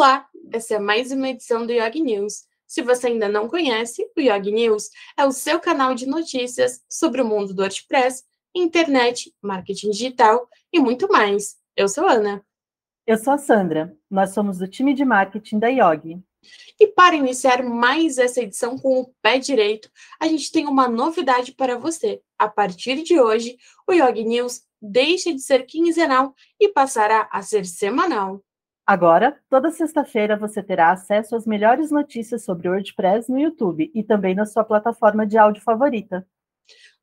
Olá, essa é mais uma edição do Yog News. Se você ainda não conhece, o Yog News é o seu canal de notícias sobre o mundo do WordPress, internet, marketing digital e muito mais. Eu sou Ana. Eu sou a Sandra. Nós somos do time de marketing da Yog. E para iniciar mais essa edição com o pé direito, a gente tem uma novidade para você. A partir de hoje, o Yog News deixa de ser quinzenal e passará a ser semanal. Agora, toda sexta-feira você terá acesso às melhores notícias sobre WordPress no YouTube e também na sua plataforma de áudio favorita.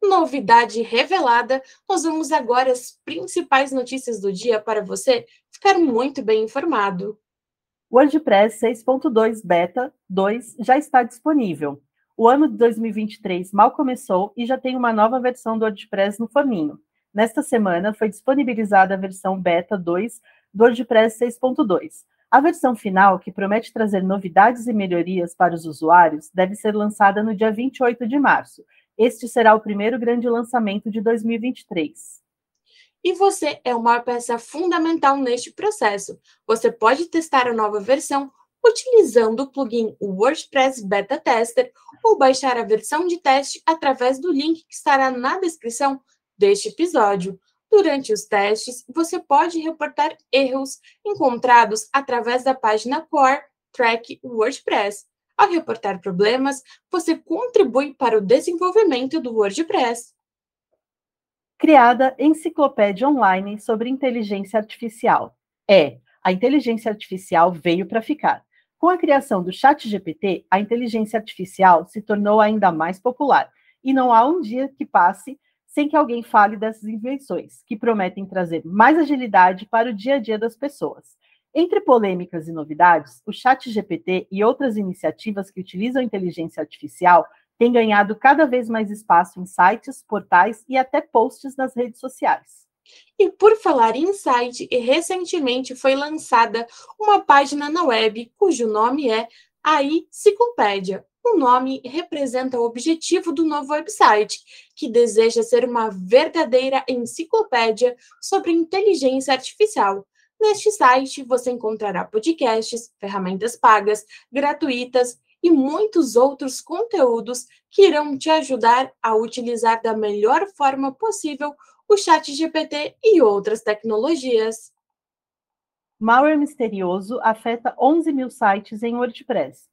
Novidade revelada, nós vamos agora as principais notícias do dia para você ficar muito bem informado. WordPress 6.2 Beta 2 já está disponível. O ano de 2023 mal começou e já tem uma nova versão do WordPress no forninho. Nesta semana foi disponibilizada a versão Beta 2 do WordPress 6.2. A versão final, que promete trazer novidades e melhorias para os usuários, deve ser lançada no dia 28 de março. Este será o primeiro grande lançamento de 2023. E você é uma peça fundamental neste processo. Você pode testar a nova versão utilizando o plugin WordPress Beta Tester ou baixar a versão de teste através do link que estará na descrição deste episódio. Durante os testes, você pode reportar erros encontrados através da página Core Track WordPress. Ao reportar problemas, você contribui para o desenvolvimento do WordPress. Criada Enciclopédia Online sobre Inteligência Artificial. É, a inteligência artificial veio para ficar. Com a criação do ChatGPT, a inteligência artificial se tornou ainda mais popular, e não há um dia que passe sem que alguém fale dessas invenções, que prometem trazer mais agilidade para o dia a dia das pessoas. Entre polêmicas e novidades, o Chat GPT e outras iniciativas que utilizam inteligência artificial têm ganhado cada vez mais espaço em sites, portais e até posts nas redes sociais. E por falar em site, recentemente foi lançada uma página na web cujo nome é AI Ciclopédia, o nome representa o objetivo do novo website, que deseja ser uma verdadeira enciclopédia sobre inteligência artificial. Neste site você encontrará podcasts, ferramentas pagas, gratuitas e muitos outros conteúdos que irão te ajudar a utilizar da melhor forma possível o Chat GPT e outras tecnologias. Malware misterioso afeta 11 mil sites em WordPress.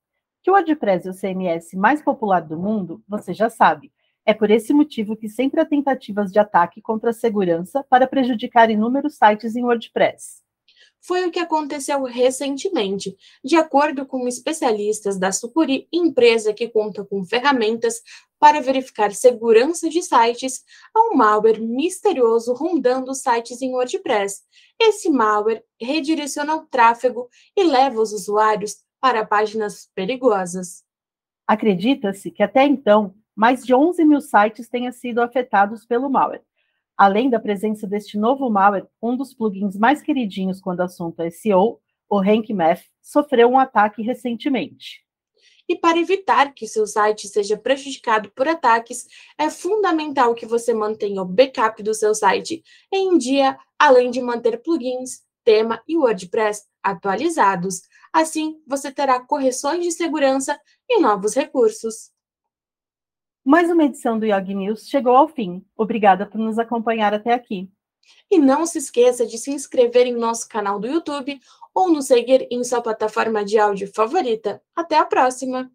Que o WordPress é o CMS mais popular do mundo, você já sabe. É por esse motivo que sempre há tentativas de ataque contra a segurança para prejudicar inúmeros sites em WordPress. Foi o que aconteceu recentemente. De acordo com especialistas da Sucuri, empresa que conta com ferramentas para verificar segurança de sites, há um malware misterioso rondando sites em WordPress. Esse malware redireciona o tráfego e leva os usuários para páginas perigosas. Acredita-se que até então, mais de 11 mil sites tenham sido afetados pelo malware. Além da presença deste novo malware, um dos plugins mais queridinhos quando o assunto é SEO, o RankMath, sofreu um ataque recentemente. E para evitar que seu site seja prejudicado por ataques, é fundamental que você mantenha o backup do seu site em dia, além de manter plugins, tema e WordPress atualizados. Assim, você terá correções de segurança e novos recursos. Mais uma edição do Yog News chegou ao fim. Obrigada por nos acompanhar até aqui. E não se esqueça de se inscrever em nosso canal do YouTube ou nos seguir em sua plataforma de áudio favorita. Até a próxima!